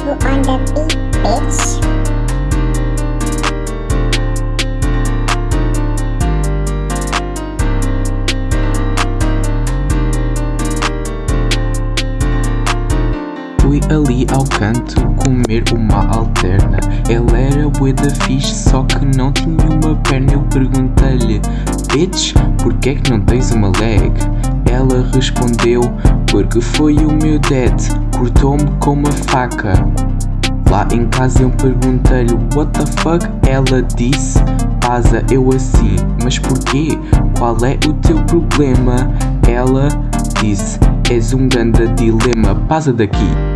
Pitbull on the beat, bitch. Fui ali ao canto comer uma alterna Ela era bué da fixe, só que não tinha uma perna Eu perguntei-lhe, bitch, porquê é que não tens uma leg? Ela respondeu, porque foi o meu dad Cortou-me com uma faca Lá em casa eu perguntei-lhe, what the fuck? Ela disse, pasa eu assim, mas porquê? Qual é o teu problema? Ela disse, és um grande dilema, passa daqui